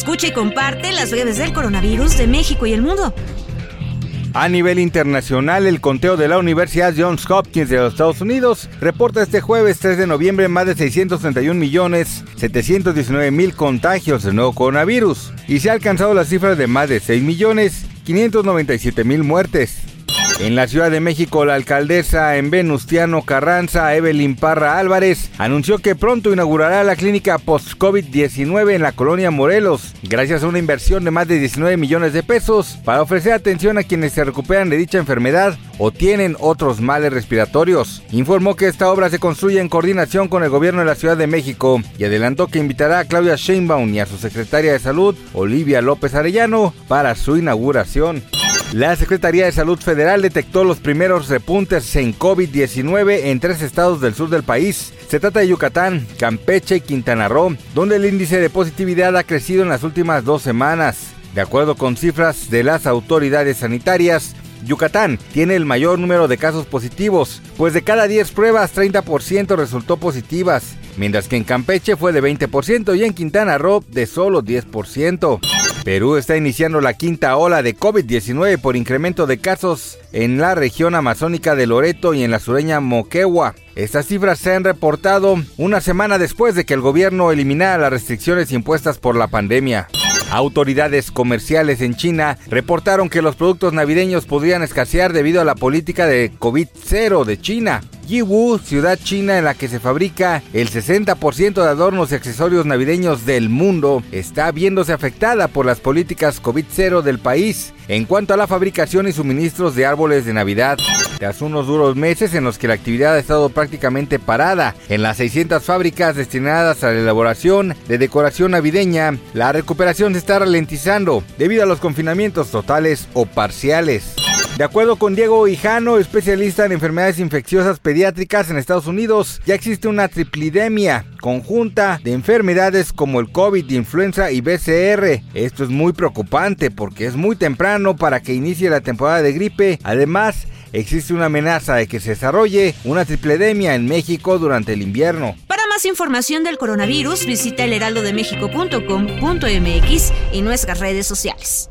Escucha y comparte las redes del coronavirus de México y el mundo. A nivel internacional, el conteo de la Universidad Johns Hopkins de los Estados Unidos reporta este jueves 3 de noviembre más de 631 millones 719 mil contagios del nuevo coronavirus y se ha alcanzado la cifra de más de 6 millones 597 mil muertes. En la Ciudad de México, la alcaldesa en Venustiano Carranza, Evelyn Parra Álvarez, anunció que pronto inaugurará la clínica post-COVID-19 en la colonia Morelos, gracias a una inversión de más de 19 millones de pesos para ofrecer atención a quienes se recuperan de dicha enfermedad o tienen otros males respiratorios. Informó que esta obra se construye en coordinación con el gobierno de la Ciudad de México y adelantó que invitará a Claudia Sheinbaum y a su secretaria de Salud, Olivia López Arellano, para su inauguración. La Secretaría de Salud Federal detectó los primeros repuntes en COVID-19 en tres estados del sur del país. Se trata de Yucatán, Campeche y Quintana Roo, donde el índice de positividad ha crecido en las últimas dos semanas. De acuerdo con cifras de las autoridades sanitarias, Yucatán tiene el mayor número de casos positivos, pues de cada 10 pruebas 30% resultó positivas, mientras que en Campeche fue de 20% y en Quintana Roo de solo 10%. Perú está iniciando la quinta ola de COVID-19 por incremento de casos en la región amazónica de Loreto y en la sureña Moquegua. Estas cifras se han reportado una semana después de que el gobierno eliminara las restricciones impuestas por la pandemia. Autoridades comerciales en China reportaron que los productos navideños podrían escasear debido a la política de COVID-0 de China. Yiwu, ciudad china en la que se fabrica el 60% de adornos y accesorios navideños del mundo, está viéndose afectada por las políticas COVID-0 del país en cuanto a la fabricación y suministros de árboles de Navidad. Tras unos duros meses en los que la actividad ha estado prácticamente parada en las 600 fábricas destinadas a la elaboración de decoración navideña, la recuperación se está ralentizando debido a los confinamientos totales o parciales. De acuerdo con Diego Hijano, especialista en enfermedades infecciosas pediátricas en Estados Unidos, ya existe una triplidemia conjunta de enfermedades como el COVID, influenza y BCR. Esto es muy preocupante porque es muy temprano para que inicie la temporada de gripe. Además, existe una amenaza de que se desarrolle una tripledemia en México durante el invierno. Para más información del coronavirus, visita elheraldodemexico.com.mx y nuestras redes sociales.